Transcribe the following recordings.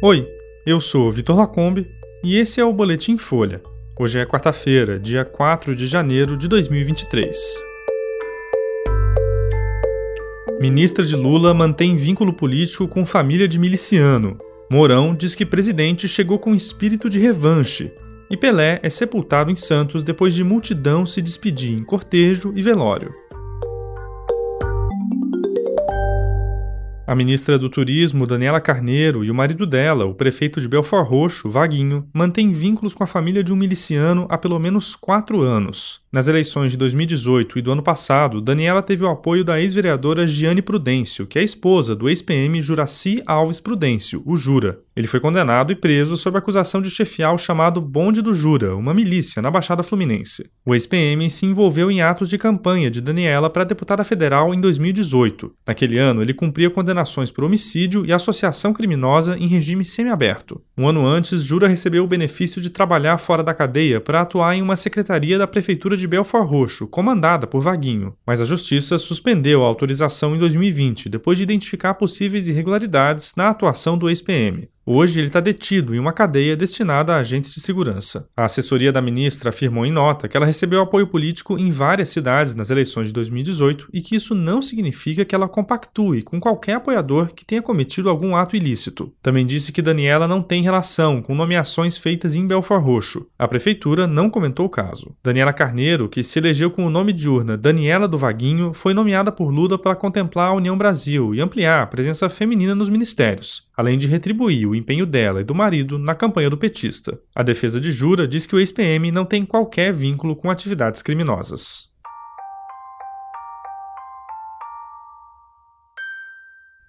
Oi, eu sou Vitor Lacombe e esse é o Boletim Folha. Hoje é quarta-feira, dia 4 de janeiro de 2023. Ministra de Lula mantém vínculo político com família de miliciano. Mourão diz que presidente chegou com espírito de revanche. E Pelé é sepultado em Santos depois de multidão se despedir em cortejo e velório. A ministra do Turismo, Daniela Carneiro, e o marido dela, o prefeito de Belfort Roxo, Vaguinho, mantêm vínculos com a família de um miliciano há pelo menos quatro anos. Nas eleições de 2018 e do ano passado, Daniela teve o apoio da ex-vereadora Giane Prudêncio, que é esposa do ex-PM Juraci Alves Prudêncio, o Jura. Ele foi condenado e preso sob acusação de chefiar o chamado Bonde do Jura, uma milícia na Baixada Fluminense. O ex-PM se envolveu em atos de campanha de Daniela para deputada federal em 2018. Naquele ano, ele cumpria condenações por homicídio e associação criminosa em regime semiaberto. Um ano antes, Jura recebeu o benefício de trabalhar fora da cadeia para atuar em uma secretaria da Prefeitura de Belfort Roxo, comandada por Vaguinho, mas a Justiça suspendeu a autorização em 2020, depois de identificar possíveis irregularidades na atuação do ex-PM. Hoje ele está detido em uma cadeia destinada a agentes de segurança. A assessoria da ministra afirmou em nota que ela recebeu apoio político em várias cidades nas eleições de 2018 e que isso não significa que ela compactue com qualquer apoiador que tenha cometido algum ato ilícito. Também disse que Daniela não tem relação com nomeações feitas em Belfort Roxo. A prefeitura não comentou o caso. Daniela Carneiro, que se elegeu com o nome de urna Daniela do Vaguinho, foi nomeada por Lula para contemplar a União Brasil e ampliar a presença feminina nos ministérios, além de retribuir o empenho dela e do marido na campanha do petista. A defesa de Jura diz que o ex-PM não tem qualquer vínculo com atividades criminosas.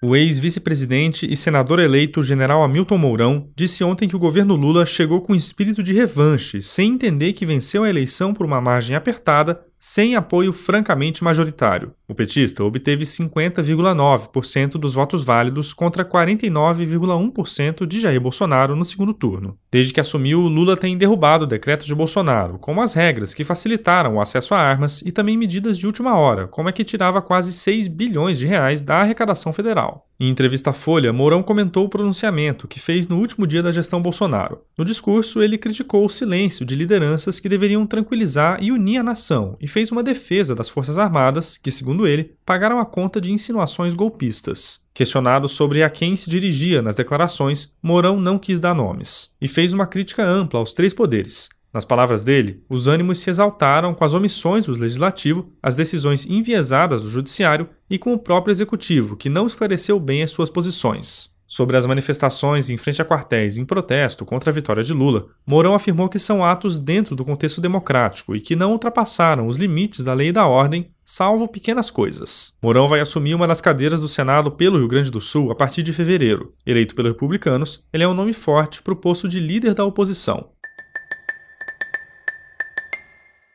O ex-vice-presidente e senador eleito general Hamilton Mourão disse ontem que o governo Lula chegou com espírito de revanche, sem entender que venceu a eleição por uma margem apertada sem apoio francamente majoritário. O petista obteve 50,9% dos votos válidos contra 49,1% de Jair Bolsonaro no segundo turno. Desde que assumiu, Lula tem derrubado o decreto de Bolsonaro, como as regras que facilitaram o acesso a armas e também medidas de última hora, como a que tirava quase 6 bilhões de reais da arrecadação federal. Em entrevista à Folha, Mourão comentou o pronunciamento que fez no último dia da gestão Bolsonaro. No discurso, ele criticou o silêncio de lideranças que deveriam tranquilizar e unir a nação e fez uma defesa das Forças Armadas, que, segundo ele, pagaram a conta de insinuações golpistas. Questionado sobre a quem se dirigia nas declarações, Mourão não quis dar nomes e fez uma crítica ampla aos três poderes, nas palavras dele, os ânimos se exaltaram com as omissões do legislativo, as decisões enviesadas do judiciário e com o próprio executivo, que não esclareceu bem as suas posições. Sobre as manifestações em frente a quartéis em protesto contra a vitória de Lula, Mourão afirmou que são atos dentro do contexto democrático e que não ultrapassaram os limites da lei e da ordem, salvo pequenas coisas. Mourão vai assumir uma das cadeiras do Senado pelo Rio Grande do Sul a partir de fevereiro. Eleito pelos republicanos, ele é um nome forte para o posto de líder da oposição.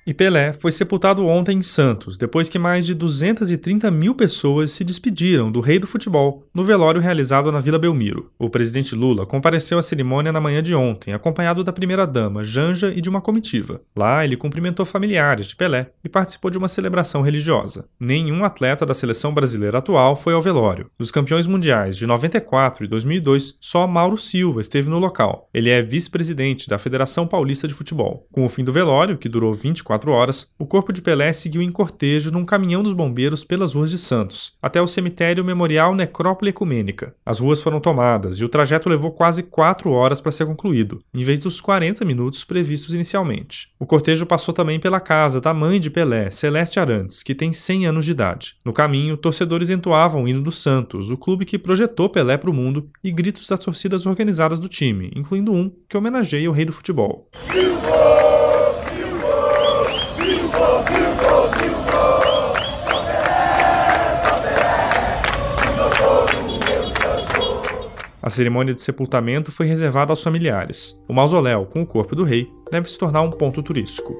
E Pelé foi sepultado ontem em Santos, depois que mais de 230 mil pessoas se despediram do rei do futebol no velório realizado na Vila Belmiro. O presidente Lula compareceu à cerimônia na manhã de ontem, acompanhado da primeira-dama Janja e de uma comitiva. Lá, ele cumprimentou familiares de Pelé e participou de uma celebração religiosa. Nenhum atleta da seleção brasileira atual foi ao velório. Dos campeões mundiais de 94 e 2002, só Mauro Silva esteve no local. Ele é vice-presidente da Federação Paulista de Futebol. Com o fim do velório, que durou 24 24 horas, o corpo de Pelé seguiu em cortejo num caminhão dos bombeiros pelas ruas de Santos, até o cemitério Memorial Necrópole Ecumênica. As ruas foram tomadas e o trajeto levou quase 4 horas para ser concluído, em vez dos 40 minutos previstos inicialmente. O cortejo passou também pela casa da mãe de Pelé, Celeste Arantes, que tem 100 anos de idade. No caminho, torcedores entoavam o hino do Santos, o clube que projetou Pelé para o mundo, e gritos das torcidas organizadas do time, incluindo um que homenageia o rei do futebol. A cerimônia de sepultamento foi reservada aos familiares. O mausoléu, com o corpo do rei, deve se tornar um ponto turístico.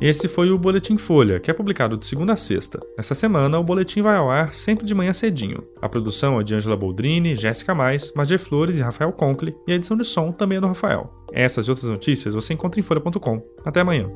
Esse foi o Boletim Folha, que é publicado de segunda a sexta. Nessa semana, o boletim vai ao ar sempre de manhã cedinho. A produção é de Angela Boldrini, Jéssica Mais, Magé Flores e Rafael Conkle, e a edição de som também é do Rafael. Essas e outras notícias você encontra em folha.com. Até amanhã.